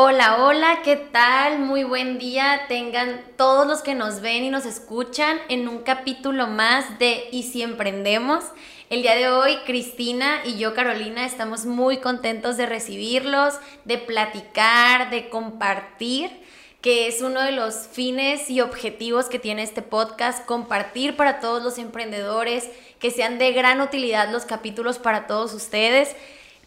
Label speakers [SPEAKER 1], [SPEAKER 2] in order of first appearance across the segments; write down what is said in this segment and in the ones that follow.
[SPEAKER 1] Hola, hola, ¿qué tal? Muy buen día. Tengan todos los que nos ven y nos escuchan en un capítulo más de Y si emprendemos. El día de hoy, Cristina y yo, Carolina, estamos muy contentos de recibirlos, de platicar, de compartir, que es uno de los fines y objetivos que tiene este podcast, compartir para todos los emprendedores, que sean de gran utilidad los capítulos para todos ustedes.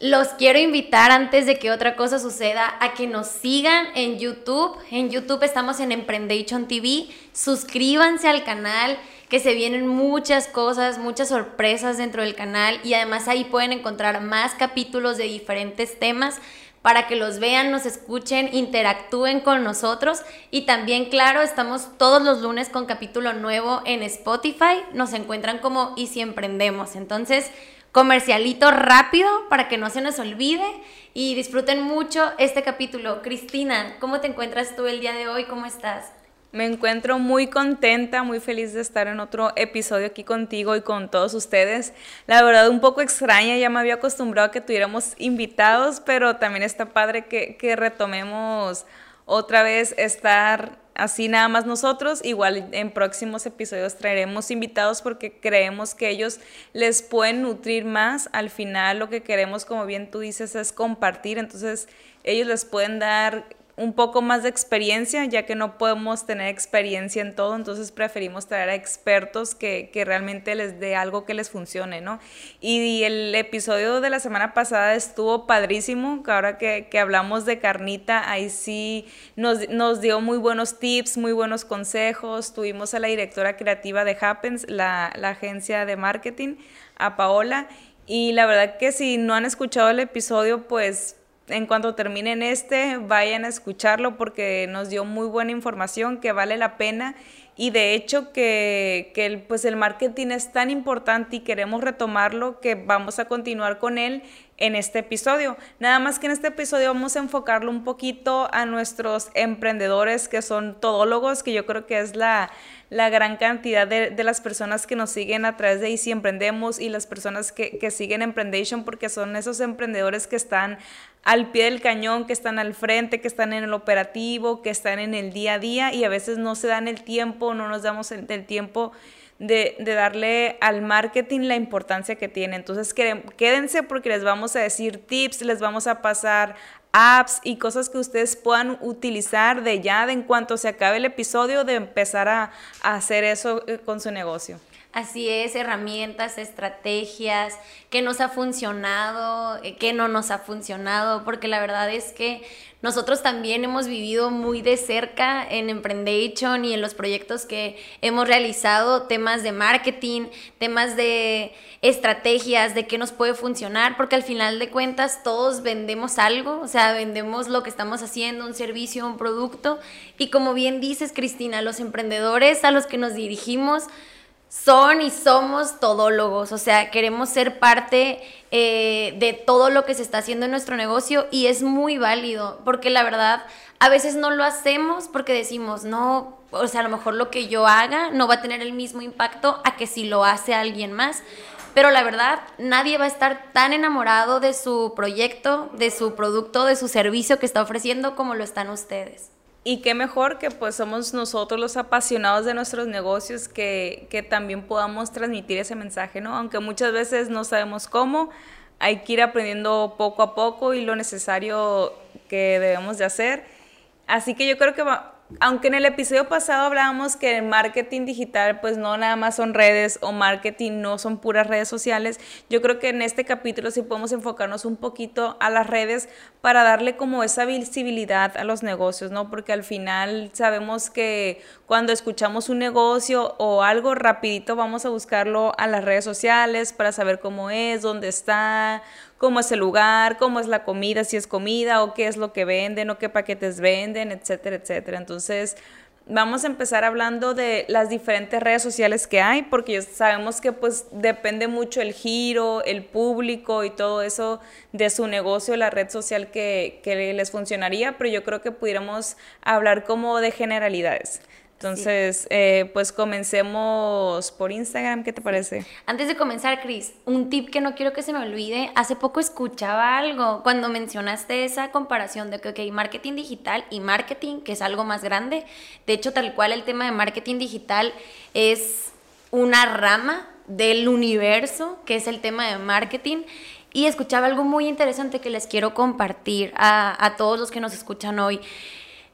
[SPEAKER 1] Los quiero invitar antes de que otra cosa suceda a que nos sigan en YouTube. En YouTube estamos en Emprendation TV. Suscríbanse al canal, que se vienen muchas cosas, muchas sorpresas dentro del canal y además ahí pueden encontrar más capítulos de diferentes temas para que los vean, nos escuchen, interactúen con nosotros y también, claro, estamos todos los lunes con capítulo nuevo en Spotify. Nos encuentran como Y si emprendemos. Entonces, comercialito rápido para que no se nos olvide y disfruten mucho este capítulo. Cristina, ¿cómo te encuentras tú el día de hoy? ¿Cómo estás?
[SPEAKER 2] Me encuentro muy contenta, muy feliz de estar en otro episodio aquí contigo y con todos ustedes. La verdad un poco extraña, ya me había acostumbrado a que tuviéramos invitados, pero también está padre que, que retomemos otra vez estar así nada más nosotros. Igual en próximos episodios traeremos invitados porque creemos que ellos les pueden nutrir más. Al final lo que queremos, como bien tú dices, es compartir. Entonces ellos les pueden dar un poco más de experiencia, ya que no podemos tener experiencia en todo, entonces preferimos traer a expertos que, que realmente les dé algo que les funcione, ¿no? Y, el episodio de la semana pasada estuvo padrísimo, que ahora que, que hablamos de carnita, ahí sí nos, nos, dio muy buenos tips, muy buenos consejos, tuvimos a la directora creativa de Happens, la, la agencia de marketing, a Paola, y la verdad que si no han escuchado el episodio, pues en cuanto terminen este, vayan a escucharlo porque nos dio muy buena información que vale la pena. Y de hecho que, que el, pues el marketing es tan importante y queremos retomarlo que vamos a continuar con él en este episodio. Nada más que en este episodio vamos a enfocarlo un poquito a nuestros emprendedores que son todólogos, que yo creo que es la, la gran cantidad de, de, las personas que nos siguen a través de Easy Emprendemos y las personas que, que siguen Emprendation porque son esos emprendedores que están al pie del cañón, que están al frente, que están en el operativo, que están en el día a día y a veces no se dan el tiempo, no nos damos el, tiempo de, de, darle al marketing la importancia que tiene. Entonces quédense porque les vamos a decir tips, les vamos a pasar apps y cosas que ustedes puedan utilizar de ya, de en cuanto se acabe el episodio, de empezar a, a hacer eso eh, con su negocio.
[SPEAKER 1] Así es, herramientas, estrategias, qué nos ha funcionado, eh, qué no nos ha funcionado, porque la verdad es que nosotros también hemos vivido muy de cerca en Emprendation y en los proyectos que hemos realizado temas de marketing, temas de estrategias, de qué nos puede funcionar, porque al final de cuentas todos vendemos algo, o sea, vendemos lo que estamos haciendo, un servicio, un producto, y como bien dices, Cristina, los emprendedores a los que nos dirigimos, son y somos todólogos, o sea, queremos ser parte eh, de todo lo que se está haciendo en nuestro negocio y es muy válido, porque la verdad, a veces no lo hacemos porque decimos, no, o sea, a lo mejor lo que yo haga no va a tener el mismo impacto a que si lo hace alguien más. Pero la verdad, nadie va a estar tan enamorado de su proyecto, de su producto, de su servicio que está ofreciendo como lo están ustedes.
[SPEAKER 2] Y qué mejor que pues somos nosotros los apasionados de nuestros negocios que, que, también podamos transmitir ese mensaje, ¿no? Aunque muchas veces no sabemos cómo, hay que ir aprendiendo poco a poco y lo necesario que debemos de hacer. Así que yo creo que va, aunque en el episodio pasado hablábamos que el marketing digital pues no nada más son redes o marketing no son puras redes sociales, yo creo que en este capítulo sí podemos enfocarnos un poquito a las redes para darle como esa visibilidad a los negocios, ¿no? Porque al final sabemos que cuando escuchamos un negocio o algo rapidito vamos a buscarlo a las redes sociales para saber cómo es, dónde está, cómo es el lugar, cómo es la comida, si es comida o qué es lo que venden o qué paquetes venden, etcétera, etcétera. Entonces, vamos a empezar hablando de las diferentes redes sociales que hay, porque sabemos que pues depende mucho el giro, el público y todo eso de su negocio, la red social que, que les funcionaría, pero yo creo que pudiéramos hablar como de generalidades. Entonces, eh, pues comencemos por Instagram, ¿qué te parece?
[SPEAKER 1] Antes de comenzar, Cris, un tip que no quiero que se me olvide, hace poco escuchaba algo cuando mencionaste esa comparación de que, ok, marketing digital y marketing, que es algo más grande. De hecho, tal cual el tema de marketing digital es una rama del universo, que es el tema de marketing. Y escuchaba algo muy interesante que les quiero compartir a, a todos los que nos escuchan hoy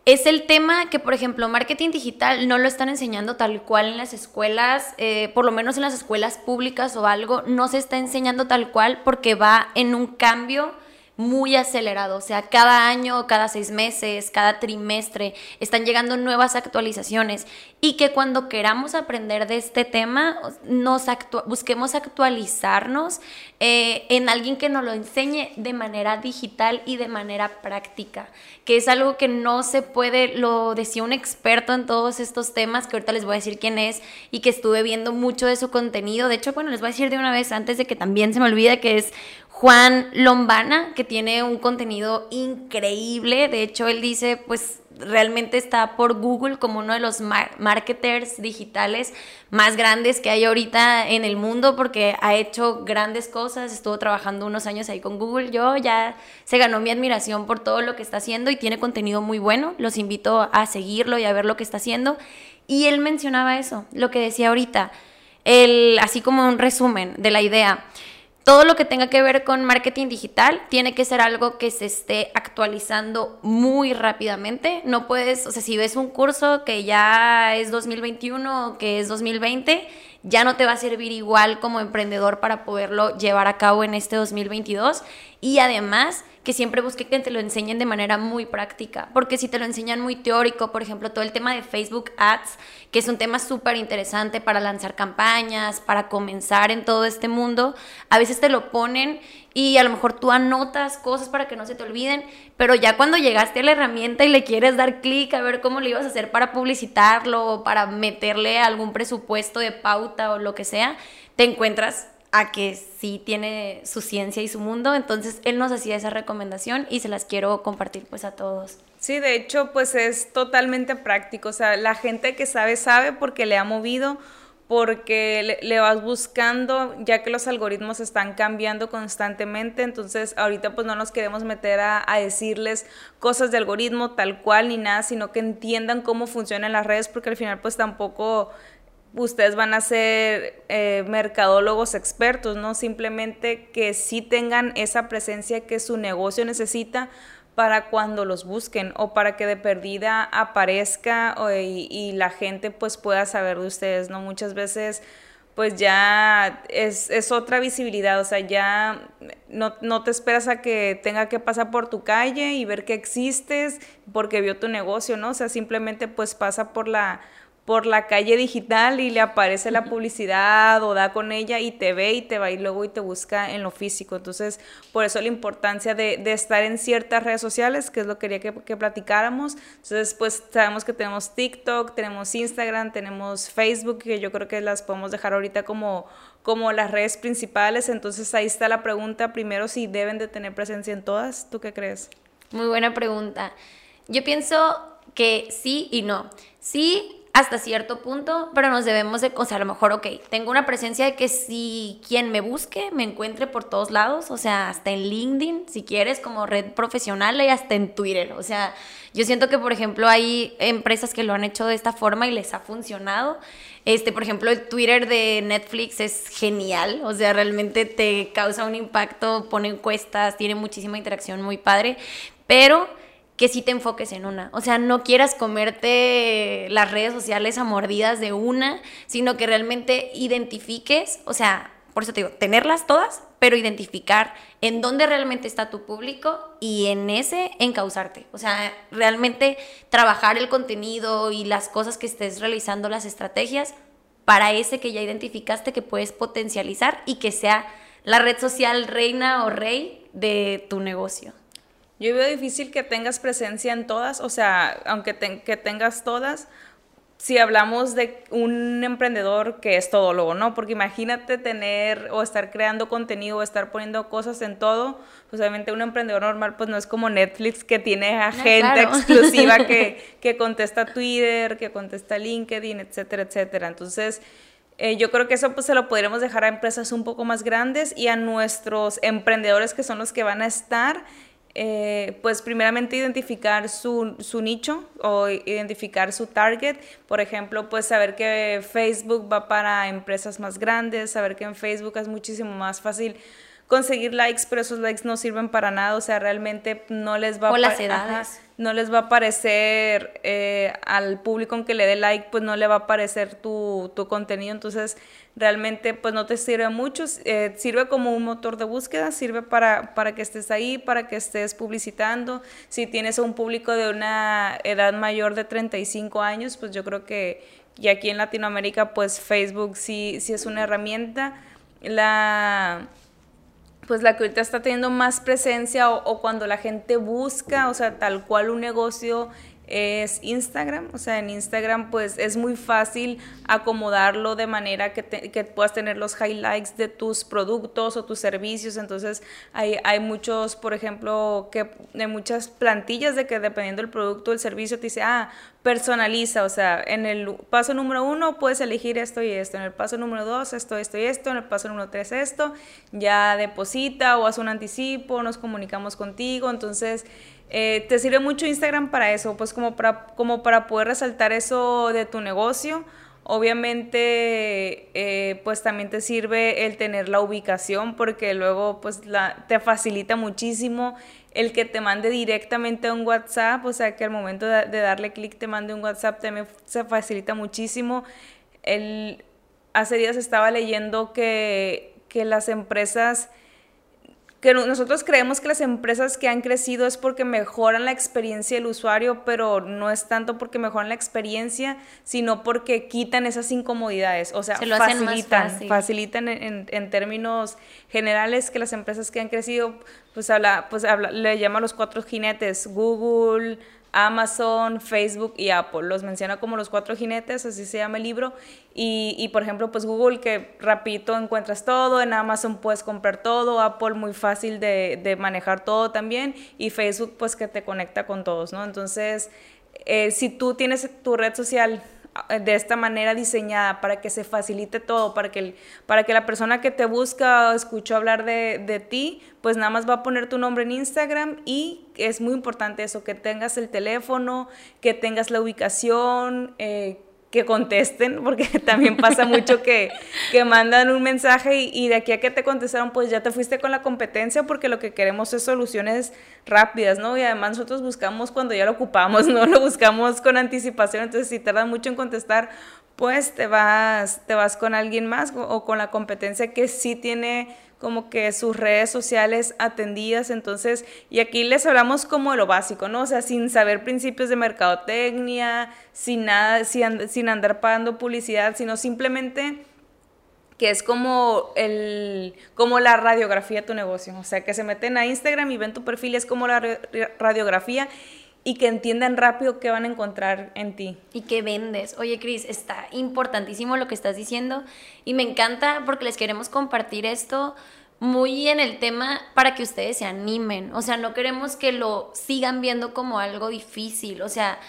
[SPEAKER 1] es el tema que, por ejemplo, marketing digital no lo están enseñando tal cual en las escuelas, eh, por lo menos en las escuelas públicas o algo, no se está enseñando tal cual porque va en un cambio muy acelerado, o sea, cada año, cada seis meses, cada trimestre están llegando nuevas actualizaciones y que cuando queramos aprender de este tema, nos busquemos actualizarnos eh, en alguien que nos lo enseñe de manera digital y de manera práctica, que es algo que no se puede, lo decía un experto en todos estos temas, que ahorita les voy a decir quién es y que estuve viendo mucho de su contenido, de hecho, bueno, les voy a decir de una vez antes de que también se me olvide que es Juan Lombana, que tiene un contenido increíble. De hecho, él dice, pues realmente está por Google como uno de los marketers digitales más grandes que hay ahorita en el mundo porque ha hecho grandes cosas, estuvo trabajando unos años ahí con Google, yo ya se ganó mi admiración por todo lo que está haciendo y tiene contenido muy bueno, los invito a seguirlo y a ver lo que está haciendo. Y él mencionaba eso, lo que decía ahorita, el, así como un resumen de la idea todo lo que tenga que ver con marketing digital tiene que ser algo que se esté actualizando muy rápidamente. No puedes, o sea, si ves un curso que ya es 2021 o que es 2020, ya no te va a servir igual como emprendedor para poderlo llevar a cabo en este 2022. Y además, que siempre busque que te lo enseñen de manera muy práctica, porque si te lo enseñan muy teórico, por ejemplo, todo el tema de Facebook Ads, que es un tema súper interesante para lanzar campañas, para comenzar en todo este mundo, a veces te lo ponen y a lo mejor tú anotas cosas para que no se te olviden, pero ya cuando llegaste a la herramienta y le quieres dar clic a ver cómo le ibas a hacer para publicitarlo o para meterle algún presupuesto de pauta o lo que sea, te encuentras a que sí tiene su ciencia y su mundo. Entonces él nos hacía esa recomendación y se las quiero compartir pues a todos.
[SPEAKER 2] Sí, de hecho pues es totalmente práctico. O sea, la gente que sabe sabe porque le ha movido, porque le, vas buscando, ya que los algoritmos están cambiando constantemente. Entonces ahorita pues no nos queremos meter a, decirles cosas de algoritmo tal cual ni nada, sino que entiendan cómo funcionan las redes porque al final pues tampoco ustedes van a ser eh, mercadólogos expertos, ¿no? Simplemente que sí tengan esa presencia que su negocio necesita para cuando los busquen o para que de perdida aparezca y, la gente pues pueda saber de ustedes, ¿no? Muchas veces pues ya es, otra visibilidad, o sea, ya no, no, te esperas a que tenga que pasar por tu calle y ver que existes porque vio tu negocio, ¿no? O sea, simplemente pues pasa por la por la calle digital y le aparece la publicidad o da con ella y te ve y te va y luego y te busca en lo físico. Entonces, por eso la importancia de, estar en ciertas redes sociales, que es lo que quería que, platicáramos. Entonces, pues sabemos que tenemos TikTok, tenemos Instagram, tenemos Facebook, que yo creo que las podemos dejar ahorita como, como las redes principales. Entonces, ahí está la pregunta. Primero, si deben de tener presencia en todas. ¿Tú qué crees?
[SPEAKER 1] Muy buena pregunta. Yo pienso que sí y no. Sí, hasta cierto punto, pero nos debemos de, o sea, a lo mejor, ok, tengo una presencia de que si quien me busque me encuentre por todos lados, o sea, hasta en LinkedIn, si quieres, como red profesional y hasta en Twitter, o sea, yo siento que, por ejemplo, hay empresas que lo han hecho de esta forma y les ha funcionado. Este, por ejemplo, el Twitter de Netflix es genial, o sea, realmente te causa un impacto, pone encuestas, tiene muchísima interacción muy padre, pero que sí te enfoques en una. O sea, no quieras comerte las redes sociales a mordidas de una, sino que realmente identifiques, o sea, por eso te digo, tenerlas todas, pero identificar en dónde realmente está tu público y en ese encauzarte. O sea, realmente trabajar el contenido y las cosas que estés realizando, las estrategias, para ese que ya identificaste que puedes potencializar y que sea la red social reina o rey de tu negocio?
[SPEAKER 2] Yo veo difícil que tengas presencia en todas, o sea, aunque que tengas todas, si hablamos de un emprendedor que es todólogo, ¿no? Porque imagínate tener o estar creando contenido o estar poniendo cosas en todo, pues obviamente un emprendedor normal pues no es como Netflix que tiene a gente exclusiva que, que contesta Twitter, que contesta LinkedIn, etcétera, etcétera. Entonces, eh, yo creo que eso pues se lo podríamos dejar a empresas un poco más grandes y a nuestros emprendedores que son los que van a estar eh, pues primeramente identificar su, su, nicho o identificar su target. Por ejemplo, pues saber que Facebook va para empresas más grandes, saber que en Facebook es muchísimo más fácil conseguir likes, pero esos likes no sirven para nada, o sea, realmente no les va
[SPEAKER 1] a... las edades.
[SPEAKER 2] no les va a parecer eh, al público aunque le dé like, pues no le va a parecer tu, tu contenido, entonces realmente pues no te sirve mucho, eh, sirve como un motor de búsqueda, sirve para, para que estés ahí, para que estés publicitando, si tienes un público de una edad mayor de 35 años, pues yo creo que y aquí en Latinoamérica pues Facebook sí, sí es una herramienta, la pues la que ahorita está teniendo más presencia o, cuando la gente busca, o sea, tal cual un negocio es Instagram. O sea, en Instagram pues es muy fácil acomodarlo de manera que, que, puedas tener los highlights de tus productos o tus servicios. Entonces hay, hay muchos, por ejemplo, que de muchas plantillas de que dependiendo del producto o el servicio te dice, ah, personaliza. O sea, en el paso número uno puedes elegir esto y esto. En el paso número dos, esto, esto y esto. En el paso número tres, esto. Ya deposita o haz un anticipo, nos comunicamos contigo. Entonces eh, te sirve mucho Instagram para eso, pues como para, como para poder resaltar eso de tu negocio. Obviamente, eh, pues también te sirve el tener la ubicación porque luego pues la, te facilita muchísimo el que te mande directamente un WhatsApp, o sea que al momento de, darle clic te mande un WhatsApp también se facilita muchísimo. El, hace días estaba leyendo que, que las empresas que nosotros creemos que las empresas que han crecido es porque mejoran la experiencia del usuario, pero no es tanto porque mejoran la experiencia, sino porque quitan esas incomodidades, o sea, facilitan, facilitan en, en, términos generales que las empresas que han crecido, pues habla, pues habla, le llama los cuatro jinetes, Google, Amazon, Facebook y Apple. Los menciona como los cuatro jinetes, así se llama el libro. Y, por ejemplo, pues Google, que rapidito encuentras todo, en Amazon puedes comprar todo, Apple muy fácil de, de manejar todo también, y Facebook pues que te conecta con todos, ¿no? Entonces, eh, si tú tienes tu red social de esta manera diseñada para que se facilite todo, para que, para que la persona que te busca o escuchó hablar de, de, ti, pues nada más va a poner tu nombre en Instagram y es muy importante eso, que tengas el teléfono, que tengas la ubicación, eh, que contesten, porque también pasa mucho que, que mandan un mensaje y, de aquí a que te contestaron, pues ya te fuiste con la competencia porque lo que queremos es soluciones rápidas, ¿no? Y además nosotros buscamos cuando ya lo ocupamos, no lo buscamos con anticipación, entonces si tardan mucho en contestar, pues te vas, te vas con alguien más o con la competencia que sí tiene como que sus redes sociales atendidas, entonces, y aquí les hablamos como de lo básico, ¿no? O sea, sin saber principios de mercadotecnia, sin nada, sin, sin andar pagando publicidad, sino simplemente que es como el como la radiografía de tu negocio, o sea, que se meten a Instagram y ven tu perfil, es como la radiografía y que entiendan rápido qué van a encontrar en ti.
[SPEAKER 1] Y qué vendes. Oye, Cris, está importantísimo lo que estás diciendo y me encanta porque les queremos compartir esto muy en el tema para que ustedes se animen. O sea, no queremos que lo sigan viendo como algo difícil. O sea,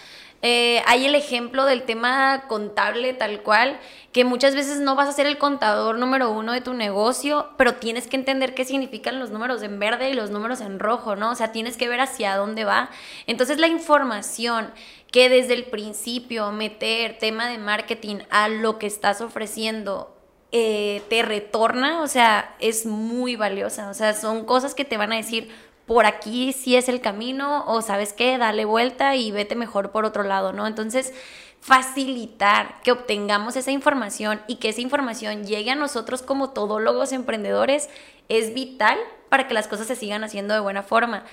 [SPEAKER 1] eh, hay el ejemplo del tema contable tal cual, que muchas veces no vas a ser el contador número uno de tu negocio, pero tienes que entender qué significan los números en verde y los números en rojo, ¿no? O sea, tienes que ver hacia dónde va. Entonces la información que desde el principio meter tema de marketing a lo que estás ofreciendo eh, te retorna, o sea, es muy valiosa. O sea, son cosas que te van a decir, por aquí sí es el camino o sabes qué, dale vuelta y vete mejor por otro lado, ¿no? Entonces, facilitar que obtengamos esa información y que esa información llegue a nosotros como todólogos emprendedores es vital para que las cosas se sigan haciendo de buena forma.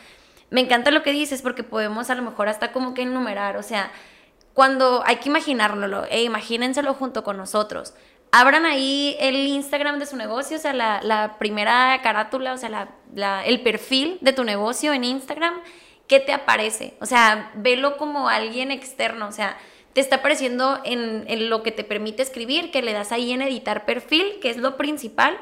[SPEAKER 1] Me encanta lo que dices porque podemos a lo mejor hasta como que enumerar, o sea, cuando hay que imaginárnoslo, e imagínenselo junto con nosotros abran ahí el Instagram de su negocio, o sea, la, primera carátula, o sea, el perfil de tu negocio en Instagram, ¿qué te aparece? O sea, velo como alguien externo, o sea, te está apareciendo en, en lo que te permite escribir, que le das ahí en editar perfil, que es lo principal,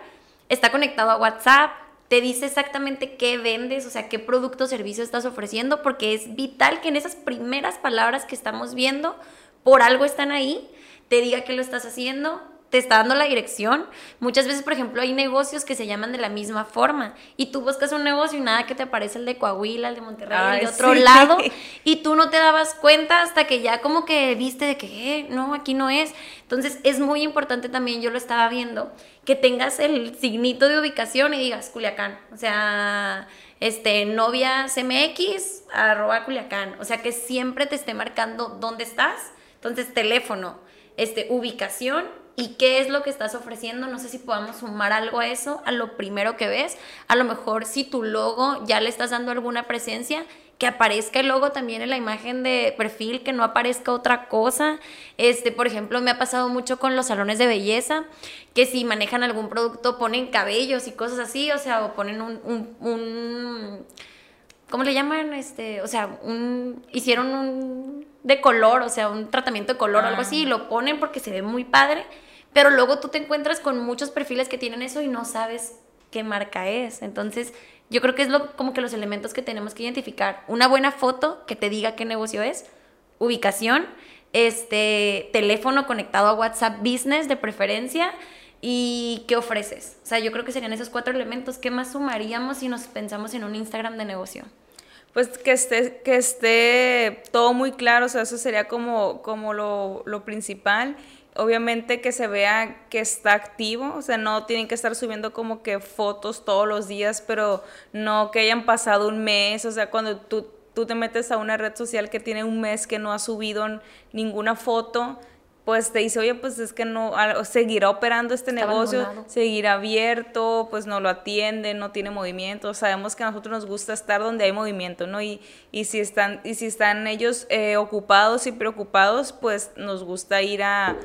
[SPEAKER 1] está conectado a WhatsApp, te dice exactamente qué vendes, o sea, qué producto o servicio estás ofreciendo, porque es vital que en esas primeras palabras que estamos viendo, por algo están ahí, te diga que lo estás haciendo, te está dando la dirección. Muchas veces, por ejemplo, hay negocios que se llaman de la misma forma y tú buscas un negocio y nada que te aparece el de Coahuila, el de Monterrey, el de otro lado y tú no te dabas cuenta hasta que ya como que viste de que, eh, no, aquí no es. Entonces es muy importante también, yo lo estaba viendo, que tengas el signito de ubicación y digas Culiacán, o sea, este, novia CMX, arroba Culiacán, o sea, que siempre te esté marcando dónde estás. Entonces, teléfono, este, ubicación y qué es lo que estás ofreciendo. No sé si podamos sumar algo a eso, a lo primero que ves. A lo mejor si tu logo ya le estás dando alguna presencia, que aparezca el logo también en la imagen de perfil, que no aparezca otra cosa. Este, por ejemplo, me ha pasado mucho con los salones de belleza, que si manejan algún producto ponen cabellos y cosas así, o sea, o ponen un, un ¿cómo le llaman? Este, o sea, un, hicieron un de color, o sea, un tratamiento de color o algo así, y lo ponen porque se ve muy padre, pero luego tú te encuentras con muchos perfiles que tienen eso y no sabes qué marca es. Entonces, yo creo que es lo, como que los elementos que tenemos que identificar. Una buena foto que te diga qué negocio es, ubicación, este, teléfono conectado a WhatsApp Business de preferencia y qué ofreces. O sea, yo creo que serían esos cuatro elementos. ¿Qué más sumaríamos si nos pensamos en un Instagram de negocio?
[SPEAKER 2] Pues que esté, que esté todo muy claro, o sea, eso sería como, como lo, lo principal obviamente que se vea que está activo, o sea, no tienen que estar subiendo como que fotos todos los días, pero no que hayan pasado un mes, o sea, cuando tú, tú te metes a una red social que tiene un mes que no ha subido ninguna foto, pues te dice, oye, pues es que no, seguirá operando este negocio, seguirá abierto, pues no lo atiende, no tiene movimiento. Sabemos que a nosotros nos gusta estar donde hay movimiento, ¿no? Y, y, si, están, y si están ellos eh, ocupados y preocupados, pues nos gusta ir a,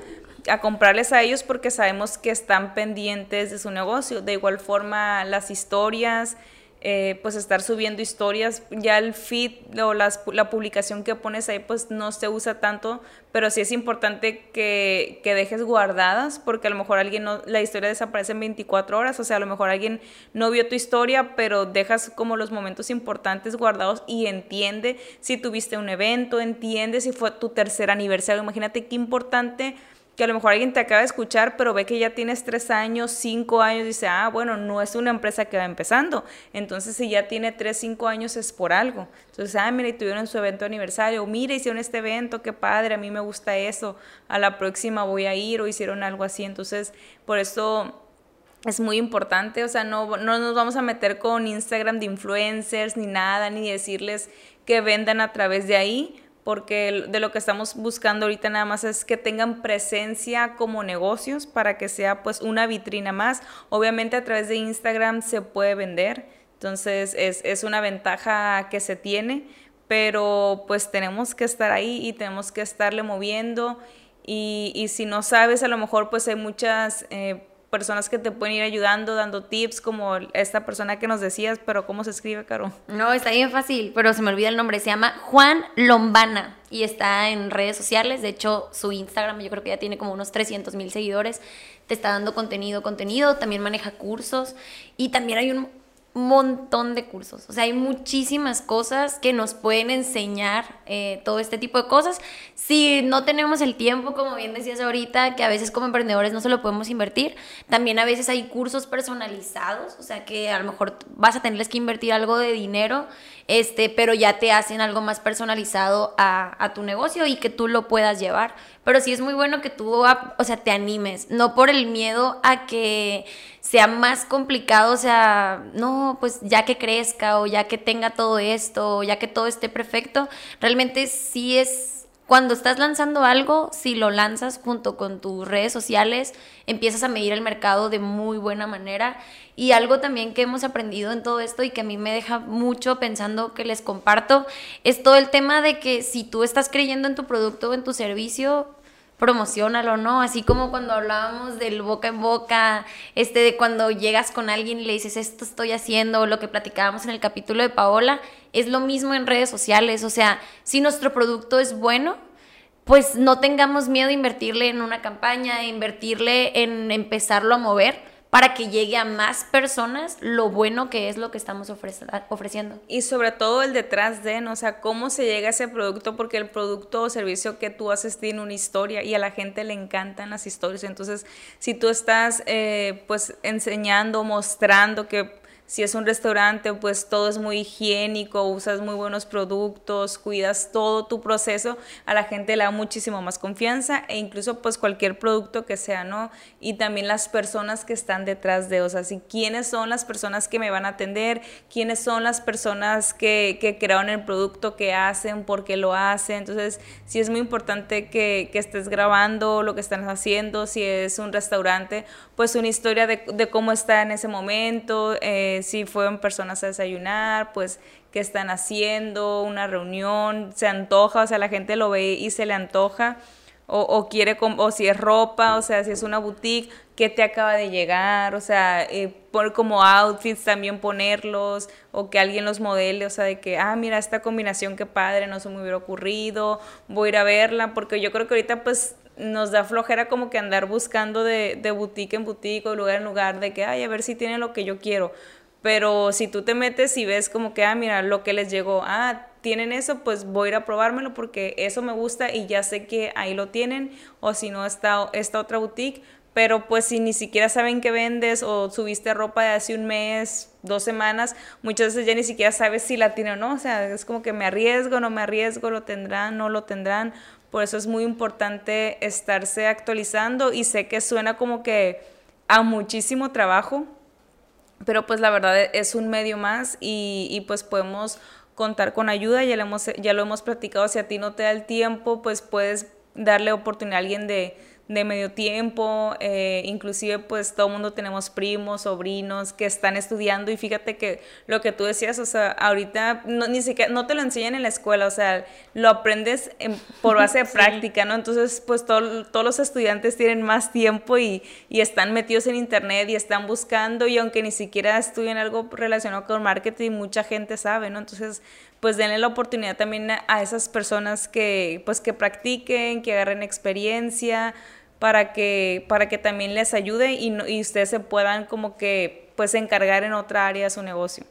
[SPEAKER 2] a comprarles a ellos porque sabemos que están pendientes de su negocio. De igual forma, las historias, eh, pues estar subiendo historias, ya el feed o las, la publicación que pones ahí pues no se usa tanto, pero sí es importante que, que, dejes guardadas porque a lo mejor alguien no, la historia desaparece en 24 horas, o sea, a lo mejor alguien no vio tu historia, pero dejas como los momentos importantes guardados y entiende si tuviste un evento, entiende si fue tu tercer aniversario, imagínate qué importante que a lo mejor alguien te acaba de escuchar, pero ve que ya tienes tres años, cinco años, dice, ah, bueno, no es una empresa que va empezando. Entonces, si ya tiene tres, cinco años, es por algo. Entonces, ah, mira, y tuvieron su evento aniversario, mira, hicieron este evento, qué padre, a mí me gusta eso, a la próxima voy a ir, o hicieron algo así. Entonces, por eso es muy importante, o sea, no, no nos vamos a meter con Instagram de influencers ni nada, ni decirles que vendan a través de ahí, porque de lo que estamos buscando ahorita nada más es que tengan presencia como negocios para que sea pues una vitrina más. Obviamente a través de Instagram se puede vender, entonces es, es una ventaja que se tiene, pero pues tenemos que estar ahí y tenemos que estarle moviendo y, y si no sabes, a lo mejor pues hay muchas... Eh, personas que te pueden ir ayudando, dando tips, como esta persona que nos decías, pero ¿cómo se escribe, Caro?
[SPEAKER 1] No, está bien fácil, pero se me olvida el nombre. Se llama Juan Lombana y está en redes sociales. De hecho, su Instagram yo creo que ya tiene como unos 300 mil seguidores. Te está dando contenido, contenido. También maneja cursos y también hay un montón de cursos. O sea, hay muchísimas cosas que nos pueden enseñar eh, todo este tipo de cosas. Si no tenemos el tiempo, como bien decías ahorita, que a veces como emprendedores no se lo podemos invertir, también a veces hay cursos personalizados, o sea, que a lo mejor vas a tenerles que invertir algo de dinero, este, pero ya te hacen algo más personalizado a, a tu negocio y que tú lo puedas llevar. Pero sí es muy bueno que tú, o sea, te animes, no por el miedo a que sea más complicado, o sea, no, pues ya que crezca o ya que tenga todo esto, o ya que todo esté perfecto, realmente sí es cuando estás lanzando algo, si lo lanzas junto con tus redes sociales, empiezas a medir el mercado de muy buena manera. Y algo también que hemos aprendido en todo esto y que a mí me deja mucho pensando que les comparto, es todo el tema de que si tú estás creyendo en tu producto o en tu servicio, promocionalo, ¿no? Así como cuando hablábamos del boca en boca, este, de cuando llegas con alguien y le dices, esto estoy haciendo, lo que platicábamos en el capítulo de Paola, es lo mismo en redes sociales, o sea, si nuestro producto es bueno, pues no tengamos miedo de invertirle en una campaña, de invertirle en empezarlo a mover para que llegue a más personas lo bueno que es lo que estamos ofreciendo.
[SPEAKER 2] Y sobre todo el detrás de, ¿no? o sea, cómo se llega a ese producto, porque el producto o servicio que tú haces tiene una historia y a la gente le encantan las historias. Entonces, si tú estás eh, pues enseñando, mostrando que si es un restaurante, pues todo es muy higiénico, usas muy buenos productos, cuidas todo tu proceso, a la gente le da muchísimo más confianza e incluso pues cualquier producto que sea, ¿no? Y también las personas que están detrás de, o sea, si quiénes son las personas que me van a atender, quiénes son las personas que, que crearon el producto, que hacen, por qué lo hacen. Entonces, sí es muy importante que, que estés grabando lo que están haciendo, si es un restaurante, pues una historia de, de cómo está en ese momento. Eh, si fueron personas a desayunar, pues qué están haciendo, una reunión, se antoja, o sea, la gente lo ve y se le antoja, o, quiere, o si es ropa, o sea, si es una boutique, qué te acaba de llegar, o sea, eh, por como outfits también ponerlos, o que alguien los modele, o sea, de que, ah, mira, esta combinación, qué padre, no se me hubiera ocurrido, voy a ir a verla, porque yo creo que ahorita pues nos da flojera como que andar buscando de, de boutique en boutique o lugar en lugar de que, ay, a ver si tiene lo que yo quiero. Pero si tú te metes y ves como que, ah, mira, lo que les llegó, ah, tienen eso, pues voy a ir a probármelo porque eso me gusta y ya sé que ahí lo tienen, o si no, está esta otra boutique. Pero pues si ni siquiera saben qué vendes o subiste ropa de hace un mes, dos semanas, muchas veces ya ni siquiera sabes si la tienen o no. O sea, es como que me arriesgo, no me arriesgo, lo tendrán, no lo tendrán. Por eso es muy importante estarse actualizando y sé que suena como que a muchísimo trabajo, pero pues la verdad es un medio más y, y pues podemos contar con ayuda, ya lo, hemos, ya lo hemos platicado, si a ti no te da el tiempo, pues puedes darle oportunidad a alguien de, de medio tiempo, eh, inclusive pues todo el mundo tenemos primos, sobrinos que están estudiando y fíjate que lo que tú decías, o sea, ahorita no, ni siquiera, no te lo enseñan en la escuela, o sea, lo aprendes por base de práctica, ¿no? Entonces pues todos los estudiantes tienen más tiempo y, y, están metidos en internet y están buscando y aunque ni siquiera estudien algo relacionado con marketing, mucha gente sabe, ¿no? Entonces pues denle la oportunidad también a esas personas que pues que practiquen, que agarren experiencia, para que, para que también les ayude y, y ustedes se puedan como que pues encargar en otra área de su negocio.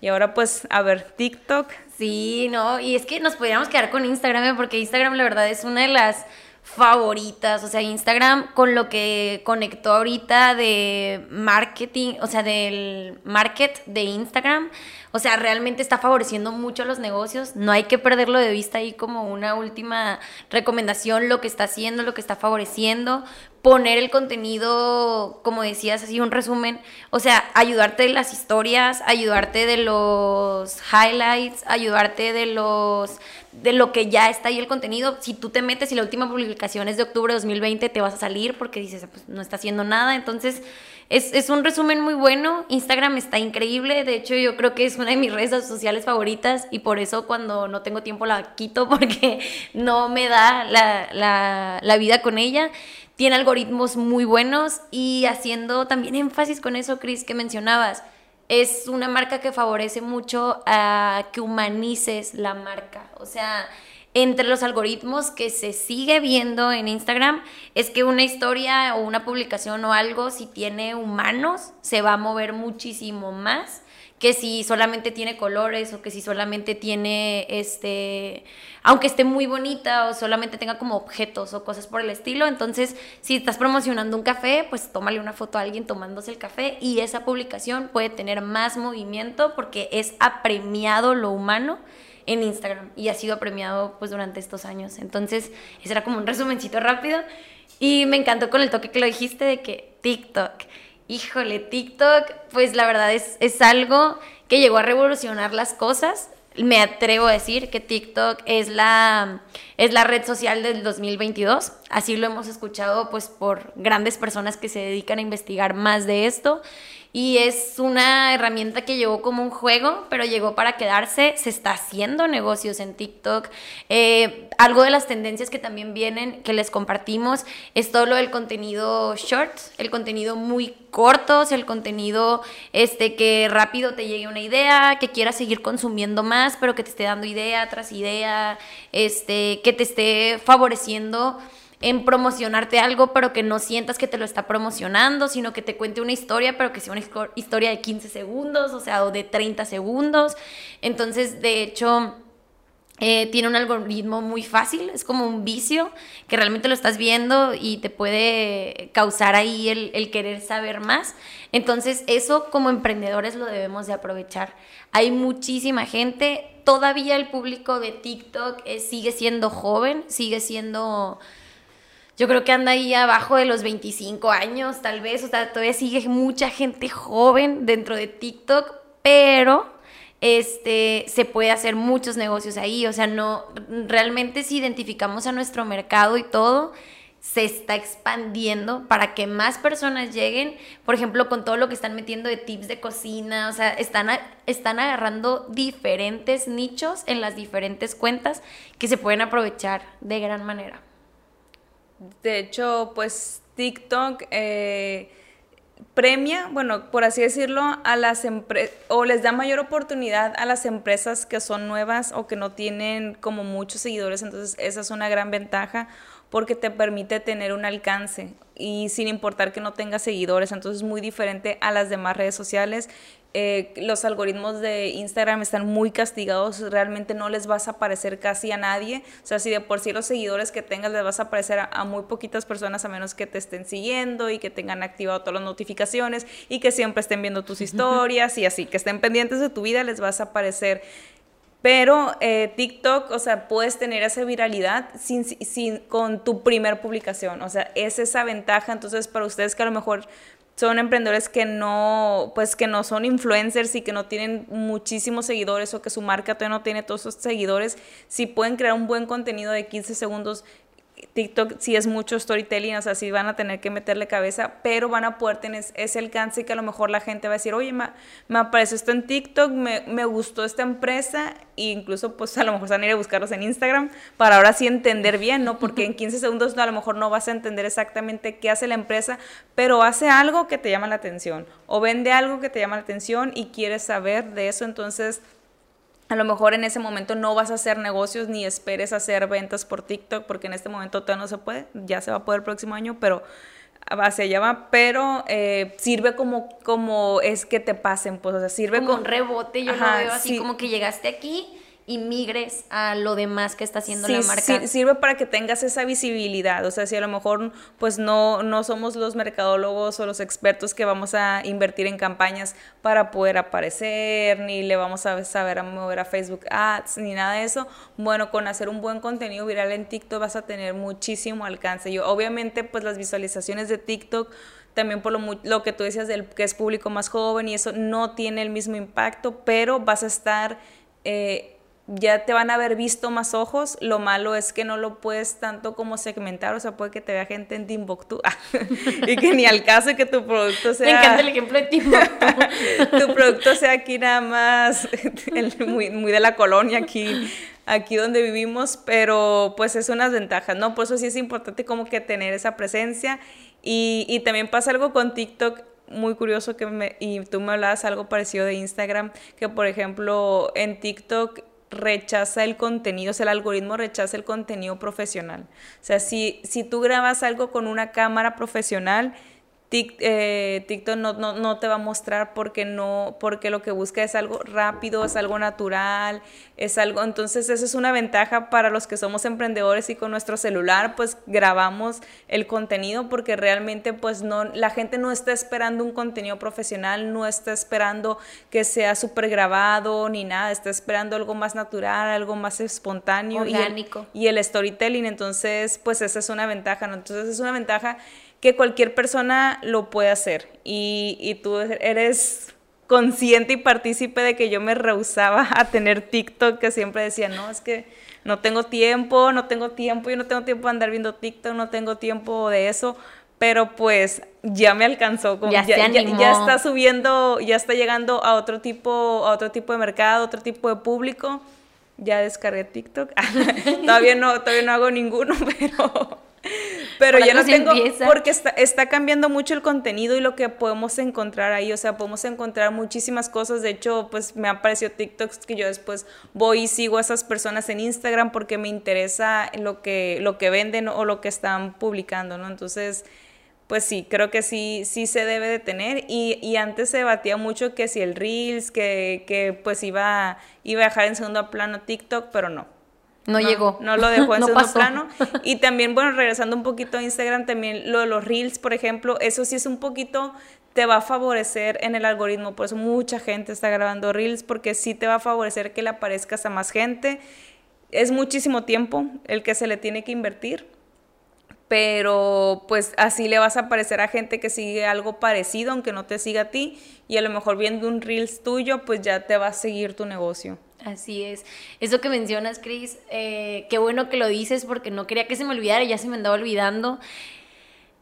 [SPEAKER 2] Y ahora pues, a ver, TikTok.
[SPEAKER 1] Sí, no, y es que nos podríamos quedar con Instagram, ¿eh? porque Instagram la verdad es una de las favoritas, o sea, Instagram con lo que conectó ahorita de marketing, o sea, del market de Instagram, o sea, realmente está favoreciendo mucho a los negocios. No hay que perderlo de vista ahí como una última recomendación, lo que está haciendo, lo que está favoreciendo. Poner el contenido, como decías, así un resumen. O sea, ayudarte de las historias, ayudarte de los highlights, ayudarte de los de lo que ya está ahí el contenido. Si tú te metes y la última publicación es de octubre de 2020, te vas a salir porque dices, pues no está haciendo nada. Entonces, es, un resumen muy bueno. Instagram está increíble. De hecho, yo creo que es una de mis redes sociales favoritas y por eso cuando no tengo tiempo la quito porque no me da la, la vida con ella. Tiene algoritmos muy buenos y haciendo también énfasis con eso, Chris, que mencionabas. Es una marca que favorece mucho a que humanices la marca. O sea, entre los algoritmos que se sigue viendo en Instagram es que una historia o una publicación o algo, si tiene humanos, se va a mover muchísimo más que si solamente tiene colores o que si solamente tiene este, aunque esté muy bonita o solamente tenga como objetos o cosas por el estilo. Entonces, si estás promocionando un café, pues tómale una foto a alguien tomándose el café y esa publicación puede tener más movimiento porque es apremiado lo humano en Instagram y ha sido premiado pues durante estos años. Entonces, ese era como un resumencito rápido y me encantó con el toque que lo dijiste de que TikTok, híjole, TikTok, pues la verdad es, es algo que llegó a revolucionar las cosas. Me atrevo a decir que TikTok es la, es la red social del 2022. Así lo hemos escuchado pues por grandes personas que se dedican a investigar más de esto. Y es una herramienta que llegó como un juego, pero llegó para quedarse. Se está haciendo negocios en TikTok. Eh, algo de las tendencias que también vienen, que les compartimos, es todo lo del contenido short, el contenido muy corto, el contenido este, que rápido te llegue una idea, que quieras seguir consumiendo más, pero que te esté dando idea tras idea, este, que te esté favoreciendo en promocionarte algo, pero que no sientas que te lo está promocionando, sino que te cuente una historia, pero que sea una historia de 15 segundos, o sea, o de 30 segundos. Entonces, de hecho, eh, tiene un algoritmo muy fácil, es como un vicio que realmente lo estás viendo y te puede causar ahí el, querer saber más. Entonces eso como emprendedores lo debemos de aprovechar. Hay muchísima gente, todavía el público de TikTok eh, sigue siendo joven, sigue siendo yo creo que anda ahí abajo de los 25 años, tal vez, o sea, todavía sigue mucha gente joven dentro de TikTok, pero este, se puede hacer muchos negocios ahí, o sea, no, realmente si identificamos a nuestro mercado y todo, se está expandiendo para que más personas lleguen, por ejemplo, con todo lo que están metiendo de tips de cocina, o sea, están, están agarrando diferentes nichos en las diferentes cuentas que se pueden aprovechar de gran manera.
[SPEAKER 2] De hecho, pues TikTok eh, premia, bueno, por así decirlo, a las empresas, o les da mayor oportunidad a las empresas que son nuevas o que no tienen como muchos seguidores, entonces esa es una gran ventaja porque te permite tener un alcance y sin importar que no tengas seguidores, entonces es muy diferente a las demás redes sociales eh, los algoritmos de Instagram están muy castigados, realmente no les vas a aparecer casi a nadie, o sea, si de por sí los seguidores que tengas les vas a aparecer a, muy poquitas personas a menos que te estén siguiendo y que tengan activado todas las notificaciones y que siempre estén viendo tus historias y así, que estén pendientes de tu vida, les vas a aparecer. Pero eh, TikTok, o sea, puedes tener esa viralidad sin, sin, con tu primer publicación. O sea, es esa ventaja. Entonces, para ustedes que a lo mejor son emprendedores que no, pues que no son influencers y que no tienen muchísimos seguidores o que su marca todavía no tiene todos esos seguidores, si pueden crear un buen contenido de 15 segundos TikTok sí es mucho storytelling, o sea, sí van a tener que meterle cabeza, pero van a poder tener ese alcance que a lo mejor la gente va a decir, oye, me, me apareció esto en TikTok, me, me, gustó esta empresa, e incluso pues a lo mejor van a ir a buscarlos en Instagram para ahora sí entender bien, ¿no? Porque en 15 segundos a lo mejor no vas a entender exactamente qué hace la empresa, pero hace algo que te llama la atención, o vende algo que te llama la atención y quieres saber de eso, entonces a lo mejor en ese momento no vas a hacer negocios ni esperes hacer ventas por TikTok porque en este momento todavía no se puede, ya se va a poder el próximo año, pero hacia allá va, pero eh, sirve como, como es que te pasen, pues, o sea, sirve
[SPEAKER 1] como, un rebote, yo lo veo así como que llegaste aquí y migres a lo demás que está haciendo la marca.
[SPEAKER 2] Sí, sirve para que tengas esa visibilidad, o sea, si a lo mejor pues no, no somos los mercadólogos o los expertos que vamos a invertir en campañas para poder aparecer, ni le vamos a saber a mover a Facebook Ads, ni nada de eso, bueno, con hacer un buen contenido viral en TikTok vas a tener muchísimo alcance. Yo, obviamente pues las visualizaciones de TikTok también por lo, lo que tú decías del que es público más joven y eso no tiene el mismo impacto, pero vas a estar... Eh, ya te van a haber visto más ojos. Lo malo es que no lo puedes tanto como segmentar, o sea, puede que te vea gente en Timbuktu y que ni al caso que tu producto sea.
[SPEAKER 1] Me encanta el ejemplo de Timbuktu.
[SPEAKER 2] tu producto sea aquí nada más, muy, muy de la colonia aquí aquí donde vivimos, pero pues es una ventaja, ¿no? Por eso sí es importante como que tener esa presencia y, y también pasa algo con TikTok muy curioso que me, y tú me hablabas algo parecido de Instagram, que por ejemplo en TikTok rechaza el contenido, o el algoritmo rechaza el contenido profesional. O sea, si, si tú grabas algo con una cámara profesional, eh, TikTok no, no, te va a mostrar porque no, porque lo que busca es algo rápido, es algo natural, es algo, entonces esa es una ventaja para los que somos emprendedores y con nuestro celular pues grabamos el contenido porque realmente pues no, la gente no está esperando un contenido profesional, no está esperando que sea súper grabado ni nada, está esperando algo más natural, algo más espontáneo.
[SPEAKER 1] Orgánico.
[SPEAKER 2] Y el, y el storytelling, entonces pues esa es una ventaja, ¿no? Entonces es una ventaja que cualquier persona lo puede hacer y, y tú eres consciente y partícipe de que yo me rehusaba a tener TikTok, que siempre decía, no, es que no tengo tiempo, no tengo tiempo, yo no tengo tiempo de andar viendo TikTok, no tengo tiempo de eso, pero pues ya me alcanzó, como ya, ya, ya, está subiendo, ya está llegando a otro tipo, a otro tipo de mercado, otro tipo de público. Ya descargué TikTok. todavía no, todavía no hago ninguno, pero pero ya no tengo, porque está, está, cambiando mucho el contenido y lo que podemos encontrar ahí, o sea, podemos encontrar muchísimas cosas, de hecho, pues me ha aparecido TikToks que yo después voy y sigo a esas personas en Instagram porque me interesa lo que, lo que venden o lo que están publicando, ¿no? Entonces, pues sí, creo que sí, sí se debe de tener. Y, y, antes se debatía mucho que si el Reels, que, que pues iba, iba a dejar en segundo plano TikTok, pero no.
[SPEAKER 1] No, llegó.
[SPEAKER 2] No lo dejó en segundo plano. Y también, bueno, regresando un poquito a Instagram, también lo de los Reels, por ejemplo, eso sí es un poquito, te va a favorecer en el algoritmo. Por eso mucha gente está grabando Reels, porque sí te va a favorecer que le aparezcas a más gente. Es muchísimo tiempo el que se le tiene que invertir pero pues así le vas a aparecer a gente que sigue algo parecido, aunque no te siga a ti, y a lo mejor viendo un Reels tuyo, pues ya te va a seguir tu negocio.
[SPEAKER 1] Así es. Eso que mencionas, Cris, eh, qué bueno que lo dices porque no quería que se me olvidara, ya se me andaba olvidando.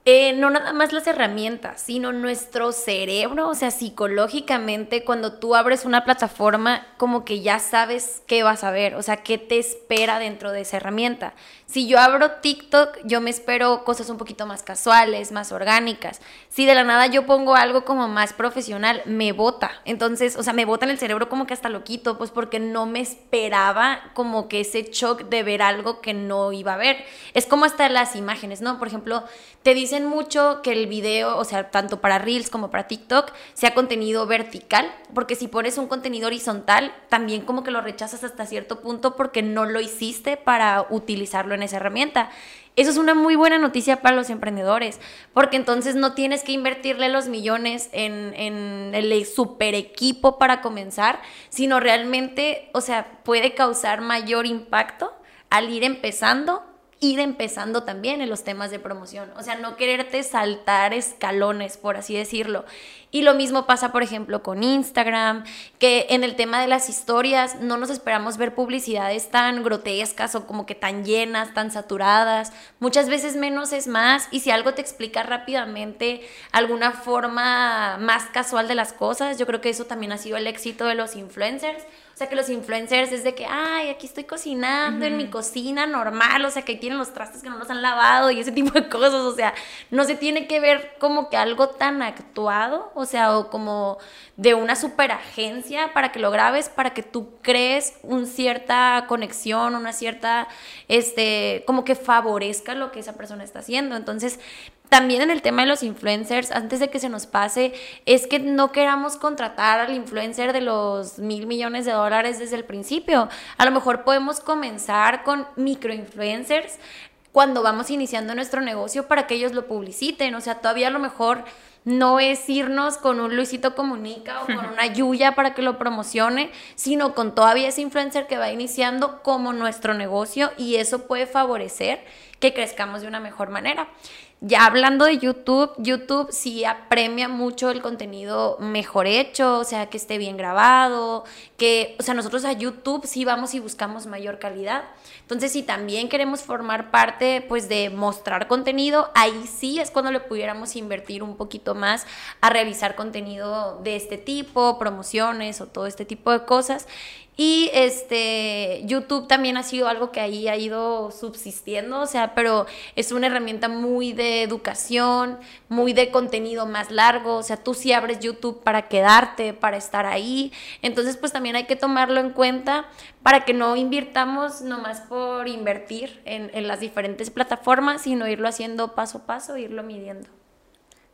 [SPEAKER 1] Eh, no nada más las herramientas, sino nuestro cerebro, o sea, psicológicamente, cuando tú abres una plataforma, como que ya sabes qué vas a ver, o sea, qué te espera dentro de esa herramienta. Si yo abro TikTok, yo me espero cosas un poquito más casuales, más orgánicas. Si de la nada yo pongo algo como más profesional, me bota. Entonces, o sea, me bota en el cerebro como que hasta lo quito, pues porque no me esperaba como que ese shock de ver algo que no iba a ver. Es como hasta las imágenes, ¿no? Por ejemplo, te dicen mucho que el video, o sea, tanto para Reels como para TikTok, sea contenido vertical, porque si pones un contenido horizontal, también como que lo rechazas hasta cierto punto porque no lo hiciste para utilizarlo en esa herramienta. Eso es una muy buena noticia para los emprendedores, porque entonces no tienes que invertirle los millones en, en, el super equipo para comenzar, sino realmente, o sea, puede causar mayor impacto al ir empezando ir empezando también en los temas de promoción. O sea, no quererte saltar escalones, por así decirlo. Y lo mismo pasa, por ejemplo, con Instagram, que en el tema de las historias no nos esperamos ver publicidades tan grotescas o como que tan llenas, tan saturadas. Muchas veces menos es más. Y si algo te explica rápidamente alguna forma más casual de las cosas, yo creo que eso también ha sido el éxito de los influencers sea, que los influencers es de que, ay, aquí estoy cocinando en mi cocina normal, o sea, que ahí tienen los trastes que no los han lavado y ese tipo de cosas, o sea, no se tiene que ver como que algo tan actuado, o sea, o como de una super agencia para que lo grabes, para que tú crees una cierta conexión, una cierta, este, como que favorezca lo que esa persona está haciendo. Entonces, también en el tema de los influencers, antes de que se nos pase, es que no queramos contratar al influencer de los mil millones de dólares desde el principio. A lo mejor podemos comenzar con microinfluencers cuando vamos iniciando nuestro negocio para que ellos lo publiciten. O sea, todavía a lo mejor no es irnos con un Luisito Comunica o con una Yuya para que lo promocione, sino con todavía ese influencer que va iniciando como nuestro negocio y eso puede favorecer que crezcamos de una mejor manera. Ya hablando de YouTube, YouTube sí apremia mucho el contenido mejor hecho, o sea, que esté bien grabado, que, o sea, nosotros a YouTube sí vamos y buscamos mayor calidad. Entonces, si también queremos formar parte, pues, de mostrar contenido, ahí sí es cuando le pudiéramos invertir un poquito más a realizar contenido de este tipo, promociones o todo este tipo de cosas. Y este, YouTube también ha sido algo que ahí ha ido subsistiendo, o sea, pero es una herramienta muy de educación, muy de contenido más largo, o sea, tú sí abres YouTube para quedarte, para estar ahí, entonces pues también hay que tomarlo en cuenta para que no invirtamos nomás por invertir en, en las diferentes plataformas, sino irlo haciendo paso a paso, irlo midiendo.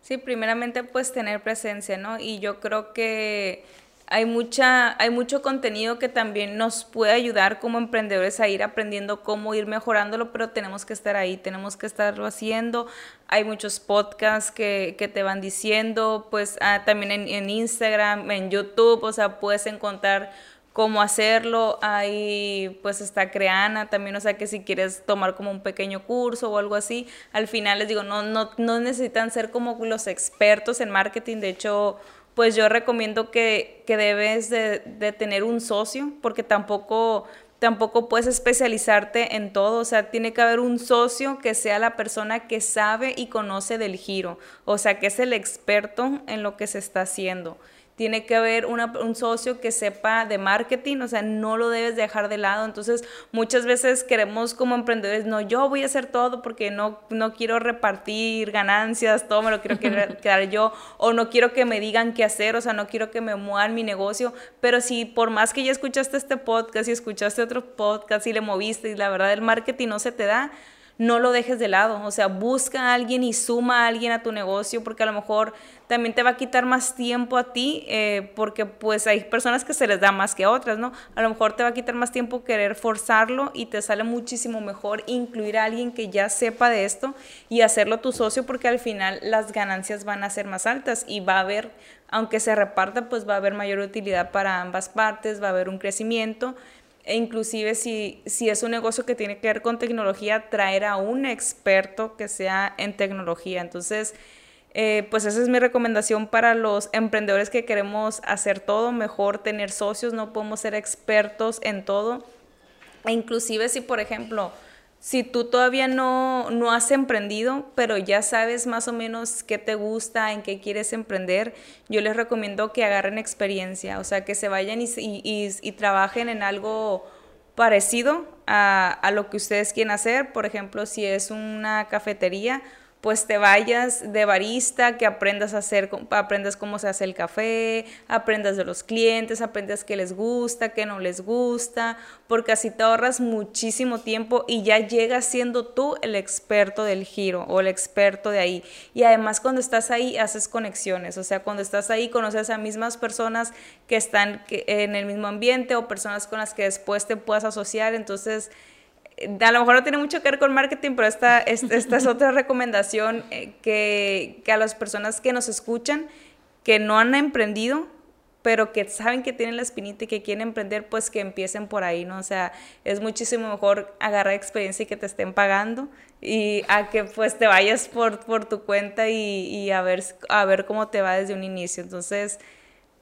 [SPEAKER 2] Sí, primeramente pues tener presencia, ¿no? Y yo creo que hay, mucha, hay mucho contenido que también nos puede ayudar como emprendedores a ir aprendiendo cómo ir mejorándolo, pero tenemos que estar ahí, tenemos que estarlo haciendo. Hay muchos podcasts que, que te van diciendo, pues ah, también en, en Instagram, en YouTube, o sea, puedes encontrar cómo hacerlo. Ahí pues está Creana también, o sea que si quieres tomar como un pequeño curso o algo así, al final les digo, no, no, no necesitan ser como los expertos en marketing, de hecho pues yo recomiendo que, debes de, tener un socio, porque tampoco tampoco puedes especializarte en todo, o sea, tiene que haber un socio que sea la persona que sabe y conoce del giro, o sea, que es el experto en lo que se está haciendo tiene que haber un socio que sepa de marketing, o sea, no lo debes dejar de lado. Entonces, muchas veces queremos como emprendedores, no, yo voy a hacer todo porque no, no quiero repartir ganancias, todo me lo quiero quedar yo, o no quiero que me digan qué hacer, o sea, no quiero que me muevan mi negocio, pero si por más que ya escuchaste este podcast y escuchaste otro podcast y le moviste y la verdad el marketing no se te da, no lo dejes de lado, o sea, busca a alguien y suma a alguien a tu negocio porque a lo mejor también te va a quitar más tiempo a ti eh, porque pues hay personas que se les da más que a otras, ¿no? A lo mejor te va a quitar más tiempo querer forzarlo y te sale muchísimo mejor incluir a alguien que ya sepa de esto y hacerlo tu socio porque al final las ganancias van a ser más altas y va a haber, aunque se reparta, pues va a haber mayor utilidad para ambas partes, va a haber un crecimiento e inclusive si, si es un negocio que tiene que ver con tecnología, traer a un experto que sea en tecnología. Entonces, eh, pues esa es mi recomendación para los emprendedores que queremos hacer todo, mejor tener socios, no podemos ser expertos en todo. E inclusive si, por ejemplo, si tú todavía no, no has emprendido, pero ya sabes más o menos qué te gusta, en qué quieres emprender, yo les recomiendo que agarren experiencia, o sea, que se vayan y, y, y trabajen en algo parecido a, a, lo que ustedes quieren hacer. Por ejemplo, si es una cafetería, pues te vayas de barista, que aprendas a hacer, aprendas cómo se hace el café, aprendas de los clientes, aprendas qué les gusta, qué no les gusta, porque así te ahorras muchísimo tiempo y ya llegas siendo tú el experto del giro o el experto de ahí. Y además cuando estás ahí haces conexiones, o sea, cuando estás ahí conoces a mismas personas que están en el mismo ambiente o personas con las que después te puedas asociar, entonces a lo mejor no tiene mucho que ver con marketing, pero esta, esta, es otra recomendación eh, que, que, a las personas que nos escuchan, que no han emprendido, pero que saben que tienen la espinita y que quieren emprender, pues que empiecen por ahí, ¿no? O sea, es muchísimo mejor agarrar experiencia y que te estén pagando y a que pues te vayas por, por tu cuenta y, y a, ver, a ver cómo te va desde un inicio. Entonces,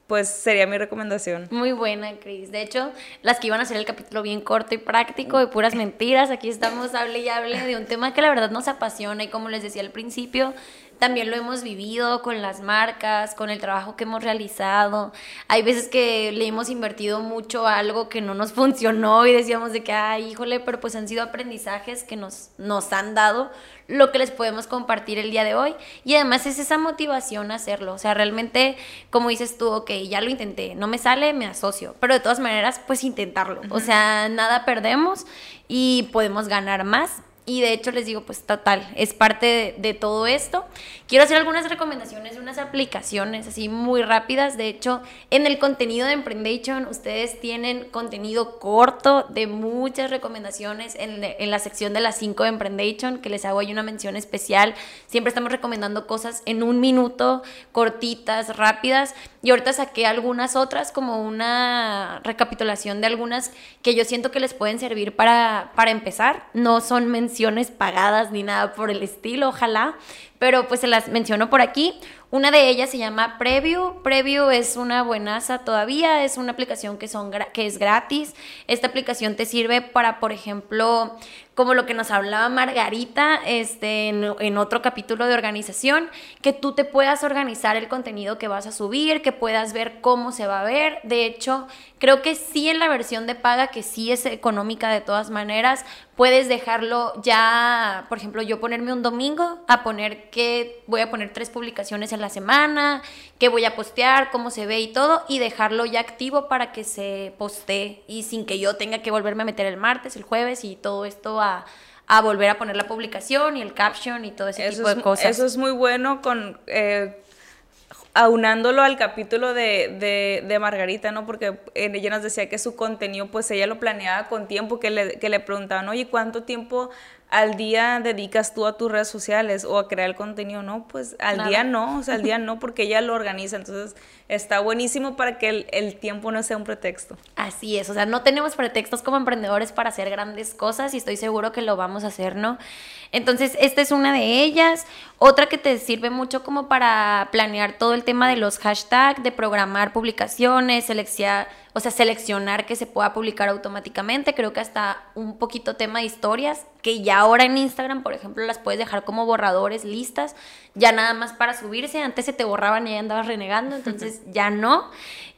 [SPEAKER 2] pues sería mi recomendación.
[SPEAKER 1] Muy buena, Cris. De hecho, las que iban a hacer el capítulo bien corto y práctico, de puras mentiras, aquí estamos, hable y hable de un tema que la verdad nos apasiona y como les decía al principio, también lo hemos vivido con las marcas, con el trabajo que hemos realizado. Hay veces que le hemos invertido mucho a algo que no nos funcionó y decíamos de que, ay, híjole, pero pues han sido aprendizajes que nos, nos han dado lo que les podemos compartir el día de hoy. Y además es esa motivación a hacerlo. O sea, realmente, como dices tú, ok, ya lo intenté, no me sale, me asocio. Pero de todas maneras, pues intentarlo. O sea, nada perdemos y podemos ganar más y de hecho les digo, pues total, es parte de, todo esto. Quiero hacer algunas recomendaciones de unas aplicaciones así muy rápidas. De hecho, en el contenido de Emprendation ustedes tienen contenido corto de muchas recomendaciones en, en la sección de las 5 de Emprendation, que les hago ahí una mención especial. Siempre estamos recomendando cosas en un minuto, cortitas, rápidas. Y ahorita saqué algunas otras como una recapitulación de algunas que yo siento que les pueden servir para, para empezar. No son menciones pagadas ni nada por el estilo, ojalá, pero pues se las menciono por aquí. Una de ellas se llama Preview. Preview es una buenaza todavía, es una aplicación que, son, que es gratis. Esta aplicación te sirve para, por ejemplo, como lo que nos hablaba Margarita este, en, otro capítulo de organización, que tú te puedas organizar el contenido que vas a subir, que puedas ver cómo se va a ver. De hecho, creo que sí en la versión de paga, que sí es económica de todas maneras, puedes dejarlo ya, por ejemplo, yo ponerme un domingo a poner que voy a poner tres publicaciones en la semana, que voy a postear, cómo se ve y todo, y dejarlo ya activo para que se postee y sin que yo tenga que volverme a meter el martes, el jueves y todo esto a, volver a poner la publicación y el caption y todo ese tipo de cosas.
[SPEAKER 2] Eso es muy bueno con... Eh, aunándolo al capítulo de, de, Margarita, ¿no? Porque ella nos decía que su contenido, pues ella lo planeaba con tiempo, que le, que le preguntaban, oye, ¿cuánto tiempo al día dedicas tú a tus redes sociales o a crear el contenido, no, pues al día no, o sea, al día no, porque ella lo organiza, entonces está buenísimo para que el, el, tiempo no sea un pretexto.
[SPEAKER 1] Así es, o sea, no tenemos pretextos como emprendedores para hacer grandes cosas y estoy seguro que lo vamos a hacer, ¿no? Entonces, esta es una de ellas. Otra que te sirve mucho como para planear todo el tema de los hashtags, de programar publicaciones, seleccionar, o sea, seleccionar que se pueda publicar automáticamente. Creo que hasta un poquito tema de historias, que ya ahora en Instagram, por ejemplo, las puedes dejar como borradores listas, ya nada más para subirse. Antes se te borraban y ya andabas renegando, entonces ya no.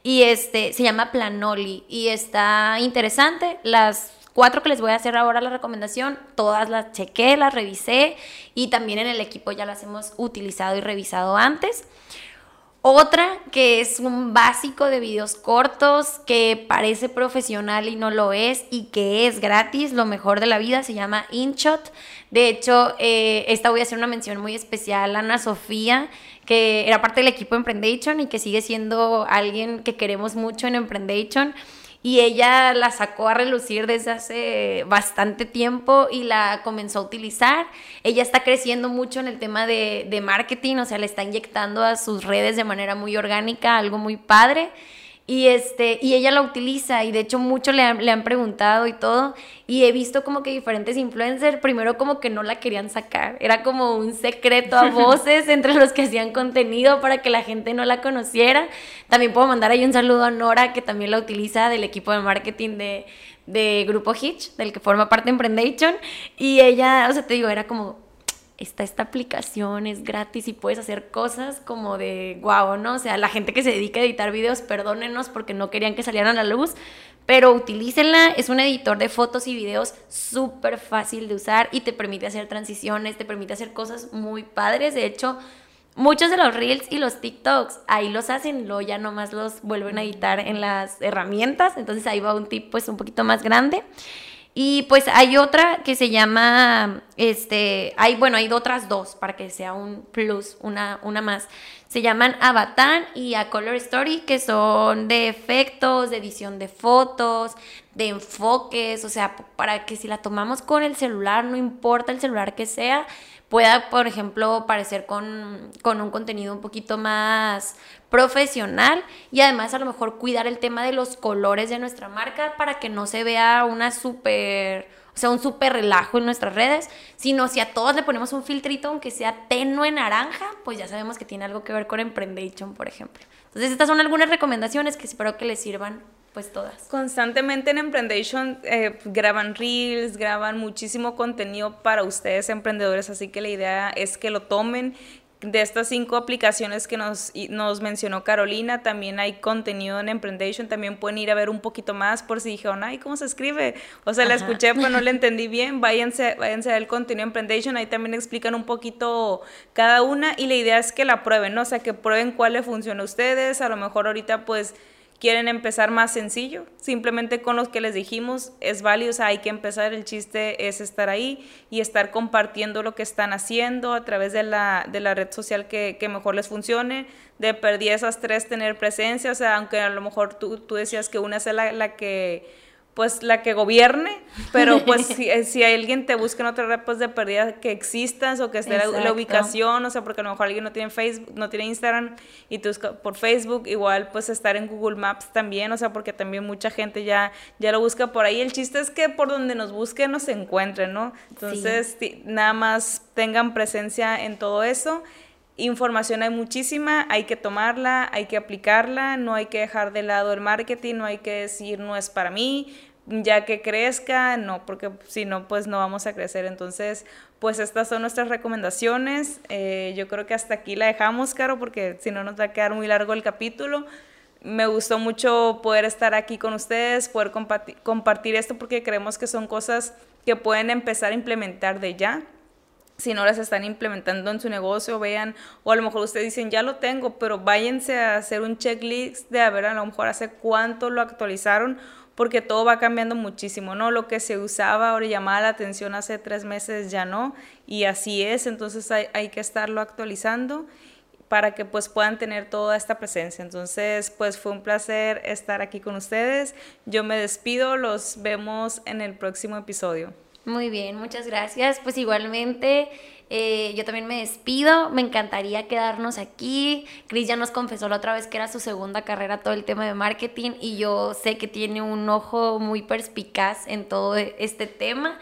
[SPEAKER 1] Y este se llama Planoli y está interesante. Las cuatro que les voy a hacer ahora la recomendación, todas las chequé, las revisé y también en el equipo ya las hemos utilizado y revisado antes. Otra que es un básico de videos cortos que parece profesional y no lo es y que es gratis, lo mejor de la vida, se llama InShot. De hecho, eh, esta voy a hacer una mención muy especial a Ana Sofía, que era parte del equipo Emprendation y que sigue siendo alguien que queremos mucho en Emprendation y ella la sacó a relucir desde hace bastante tiempo y la comenzó a utilizar. Ella está creciendo mucho en el tema de, de marketing, o sea, le está inyectando a sus redes de manera muy orgánica, algo muy padre. Y, este, y ella la utiliza y de hecho mucho le han, le han preguntado y todo. Y he visto como que diferentes influencers, primero como que no la querían sacar. Era como un secreto a voces entre los que hacían contenido para que la gente no la conociera. También puedo mandar ahí un saludo a Nora, que también la utiliza del equipo de marketing de, de Grupo Hitch, del que forma parte Emprendation. Y ella, o sea, te digo, era como está esta aplicación, es gratis y puedes hacer cosas como de guau, ¿no? O sea, la gente que se dedica a editar videos, perdónenos porque no querían que salieran a la luz, pero utilícenla, es un editor de fotos y videos súper fácil de usar y te permite hacer transiciones, te permite hacer cosas muy padres, de hecho... Muchos de los reels y los TikToks ahí los hacen, luego ya nomás los vuelven a editar en las herramientas, entonces ahí va un tip pues un poquito más grande. Y pues hay otra que se llama, este, hay, bueno, hay otras dos para que sea un plus, una, una más. Se llaman Avatar y A Color Story, que son de efectos, de edición de fotos, de enfoques, o sea, para que si la tomamos con el celular, no importa el celular que sea, pueda, por ejemplo, parecer con, con, un contenido un poquito más profesional y además a lo mejor cuidar el tema de los colores de nuestra marca para que no se vea una súper, o sea, un súper relajo en nuestras redes, sino si a todos le ponemos un filtrito, aunque sea tenue naranja, pues ya sabemos que tiene algo que ver con Emprendation, por ejemplo. Entonces, estas son algunas recomendaciones que espero que les sirvan pues todas.
[SPEAKER 2] Constantemente en Emprendation eh, graban reels, graban muchísimo contenido para ustedes emprendedores, así que la idea es que lo tomen. De estas cinco aplicaciones que nos, nos mencionó Carolina, también hay contenido en Emprendation, también pueden ir a ver un poquito más por si dijeron, ay, ¿cómo se escribe? O sea, la escuché, pero no la entendí bien, váyanse, váyanse a ver el contenido en Emprendation, ahí también explican un poquito cada una y la idea es que la prueben, ¿no? O sea, que prueben cuál le funciona a ustedes, a lo mejor ahorita pues quieren empezar más sencillo, simplemente con los que les dijimos es válido, o sea, hay que empezar, el chiste es estar ahí y estar compartiendo lo que están haciendo a través de la, de la red social que, que mejor les funcione, de perder esas tres tener presencia, o sea, aunque a lo mejor tú, tú decías que una es la, la que pues la que gobierne, pero pues si, eh, si alguien te busca en otra red, pues de pérdida que existas o que esté la, ubicación, o sea, porque a lo mejor alguien no tiene Facebook, no tiene Instagram y tú por Facebook, igual pues estar en Google Maps también, o sea, porque también mucha gente ya, ya lo busca por ahí. El chiste es que por donde nos busquen nos encuentren, ¿no? Entonces, nada más tengan presencia en todo eso. Información hay muchísima, hay que tomarla, hay que aplicarla, no hay que dejar de lado el marketing, no hay que decir no es para mí, ya que crezca, no, porque si no, pues no vamos a crecer. Entonces, pues estas son nuestras recomendaciones. Eh, yo creo que hasta aquí la dejamos, Caro, porque si no nos va a quedar muy largo el capítulo. Me gustó mucho poder estar aquí con ustedes, poder compartir, esto, porque creemos que son cosas que pueden empezar a implementar de ya si no las están implementando en su negocio, vean, o a lo mejor ustedes dicen, ya lo tengo, pero váyanse a hacer un checklist de a ver a lo mejor hace cuánto lo actualizaron, porque todo va cambiando muchísimo, ¿no? Lo que se usaba ahora llamaba la atención hace tres meses ya no, y así es, entonces hay, hay que estarlo actualizando para que pues puedan tener toda esta presencia. Entonces, pues fue un placer estar aquí con ustedes. Yo me despido, los vemos en el próximo episodio.
[SPEAKER 1] Muy bien, muchas gracias. Pues igualmente, eh, yo también me despido. Me encantaría quedarnos aquí. Cris ya nos confesó la otra vez que era su segunda carrera todo el tema de marketing y yo sé que tiene un ojo muy perspicaz en todo este tema.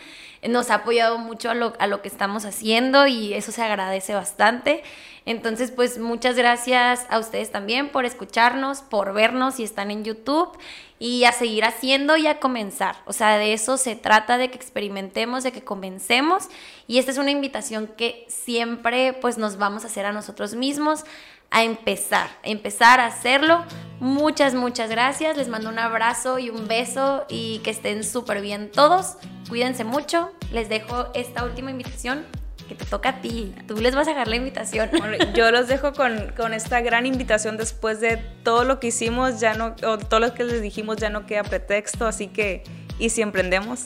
[SPEAKER 1] nos ha apoyado mucho a lo, a lo que estamos haciendo y eso se agradece bastante. Entonces, pues muchas gracias a ustedes también por escucharnos, por vernos si están en YouTube y a seguir haciendo y a comenzar. O sea, de eso se trata, de que experimentemos, de que comencemos. Y esta es una invitación que siempre pues nos vamos a hacer a nosotros mismos, a empezar, a empezar a hacerlo. Muchas, muchas gracias. Les mando un abrazo y un beso y que estén súper bien todos. Cuídense mucho. Les dejo esta última invitación que te toca a ti. Tú les vas a dejar la invitación.
[SPEAKER 2] yo los dejo con, con, esta gran invitación después de todo lo que hicimos, ya no, o todo lo que les dijimos ya no queda pretexto, así que, ¿y si emprendemos?